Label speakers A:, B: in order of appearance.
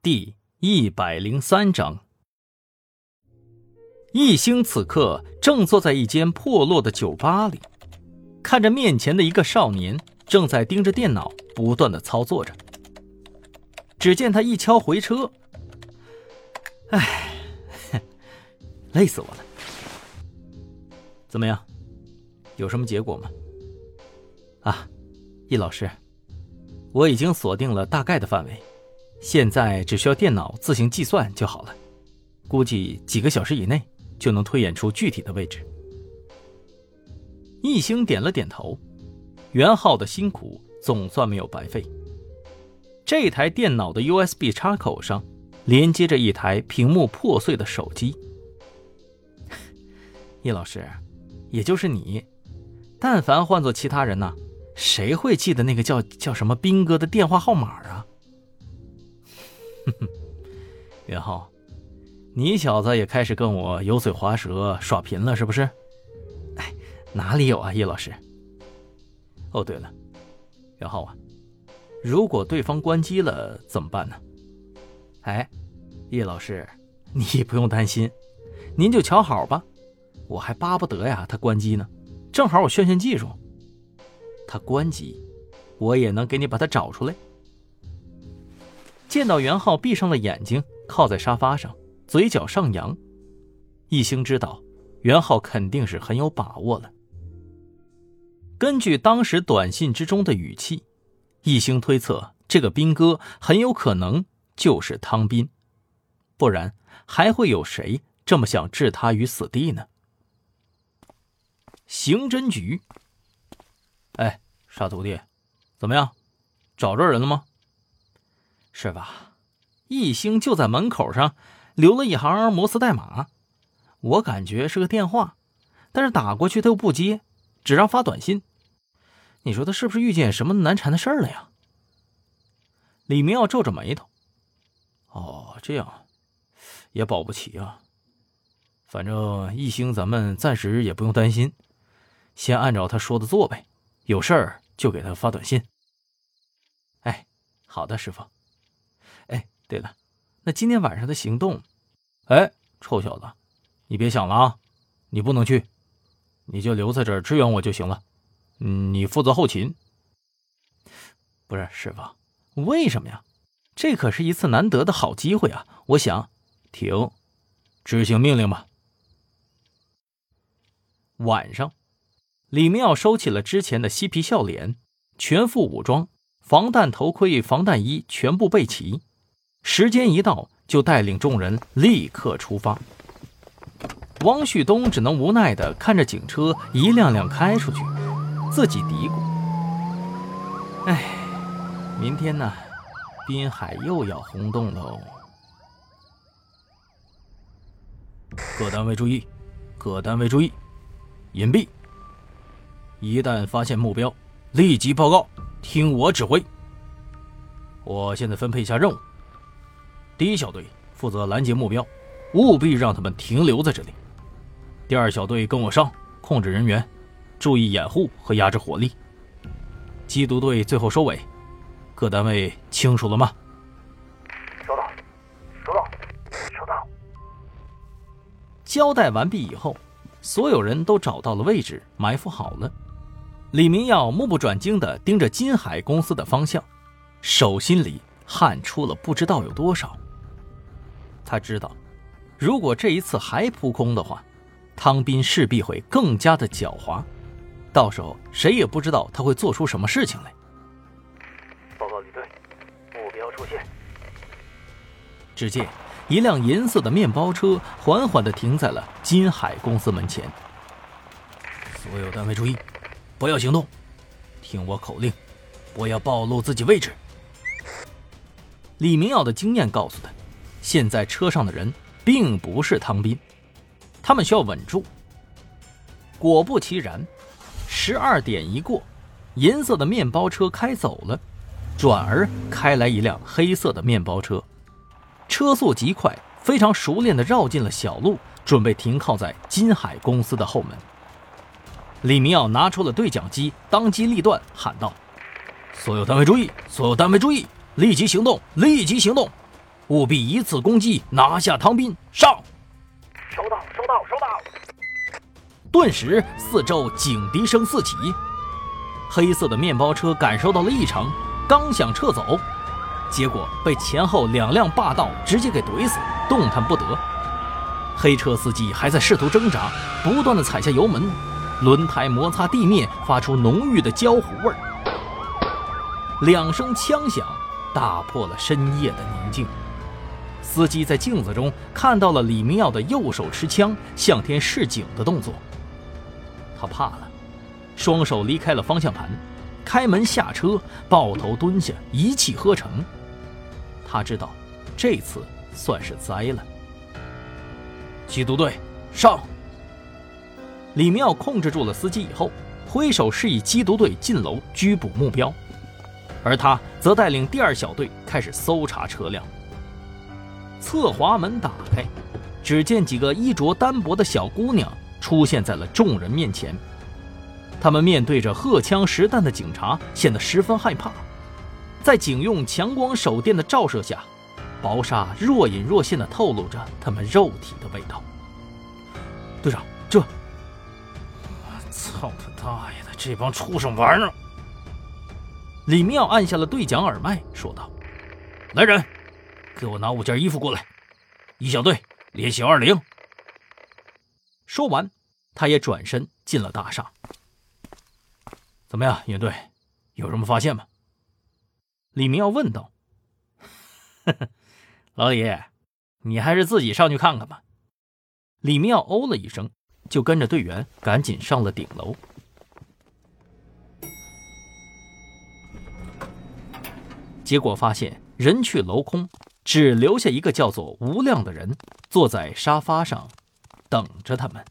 A: 第一百零三章，易星此刻正坐在一间破落的酒吧里，看着面前的一个少年正在盯着电脑不断的操作着。只见他一敲回车，唉，累死我了。怎么样？有什么结果吗？啊，易老师，我已经锁定了大概的范围。现在只需要电脑自行计算就好了，估计几个小时以内就能推演出具体的位置。易星点了点头，袁浩的辛苦总算没有白费。这台电脑的 USB 插口上连接着一台屏幕破碎的手机。叶老师，也就是你，但凡换做其他人呢，谁会记得那个叫叫什么斌哥的电话号码啊？哼哼，袁浩，你小子也开始跟我油嘴滑舌耍贫了是不是？哎，哪里有啊，叶老师。哦，对了，袁浩啊，如果对方关机了怎么办呢？哎，叶老师，你不用担心，您就瞧好吧，我还巴不得呀他关机呢，正好我炫炫技术。他关机，我也能给你把他找出来。见到袁浩闭上了眼睛，靠在沙发上，嘴角上扬，一星知道袁浩肯定是很有把握了。根据当时短信之中的语气，一星推测这个兵哥很有可能就是汤斌，不然还会有谁这么想置他于死地呢？刑侦局，哎，傻徒弟，怎么样，找着人了吗？是吧？一星就在门口上留了一行摩斯代码，我感觉是个电话，但是打过去他又不接，只让发短信。你说他是不是遇见什么难缠的事儿了呀？李明耀皱着眉头。哦，这样也保不齐啊。反正一星咱们暂时也不用担心，先按照他说的做呗。有事儿就给他发短信。哎，好的，师傅。对了，那今天晚上的行动，哎，臭小子，你别想了啊！你不能去，你就留在这儿支援我就行了。嗯，你负责后勤。不是师傅，为什么呀？这可是一次难得的好机会啊！我想，停，执行命令吧。晚上，李明耀收起了之前的嬉皮笑脸，全副武装，防弹头盔、防弹衣全部备齐。时间一到，就带领众人立刻出发。汪旭东只能无奈地看着警车一辆辆开出去，自己嘀咕：“哎，明天呢，滨海又要轰动喽！”各单位注意，各单位注意，隐蔽。一旦发现目标，立即报告，听我指挥。我现在分配一下任务。第一小队负责拦截目标，务必让他们停留在这里。第二小队跟我上，控制人员，注意掩护和压制火力。缉毒队最后收尾。各单位清楚了吗？
B: 收到，收到，收到。
A: 交代完毕以后，所有人都找到了位置，埋伏好了。李明耀目不转睛地盯着金海公司的方向，手心里汗出了不知道有多少。他知道，如果这一次还扑空的话，汤斌势必会更加的狡猾，到时候谁也不知道他会做出什么事情来。
B: 报告李队，目标出现。
A: 只见一辆银色的面包车缓缓的停在了金海公司门前。所有单位注意，不要行动，听我口令，不要暴露自己位置。李明耀的经验告诉他。现在车上的人并不是汤斌，他们需要稳住。果不其然，十二点一过，银色的面包车开走了，转而开来一辆黑色的面包车，车速极快，非常熟练的绕进了小路，准备停靠在金海公司的后门。李明耀拿出了对讲机，当机立断喊道：“所有单位注意！所有单位注意！立即行动！立即行动！”务必以此攻击拿下唐斌。上！
B: 收到，收到，收到。
A: 顿时，四周警笛声四起。黑色的面包车感受到了异常，刚想撤走，结果被前后两辆霸道直接给怼死，动弹不得。黑车司机还在试图挣扎，不断的踩下油门，轮胎摩擦地面，发出浓郁的焦糊味儿。两声枪响，打破了深夜的宁静。司机在镜子中看到了李明耀的右手持枪向天示警的动作，他怕了，双手离开了方向盘，开门下车，抱头蹲下，一气呵成。他知道，这次算是栽了。缉毒队上！李明耀控制住了司机以后，挥手示意缉毒队进楼拘捕目标，而他则带领第二小队开始搜查车辆。侧滑门打开，只见几个衣着单薄的小姑娘出现在了众人面前。他们面对着荷枪实弹的警察，显得十分害怕。在警用强光手电的照射下，薄纱若隐若现地透露着他们肉体的味道。队长，这……
C: 操他大爷的！这帮畜生玩意儿！
A: 李妙按下了对讲耳麦，说道：“来人！”给我拿五件衣服过来，一小队联系二零。说完，他也转身进了大厦。怎么样，严队，有什么发现吗？李明耀问道。
C: 老李，你还是自己上去看看吧。
A: 李明耀哦了一声，就跟着队员赶紧上了顶楼。结果发现人去楼空。只留下一个叫做吴亮的人坐在沙发上，等着他们。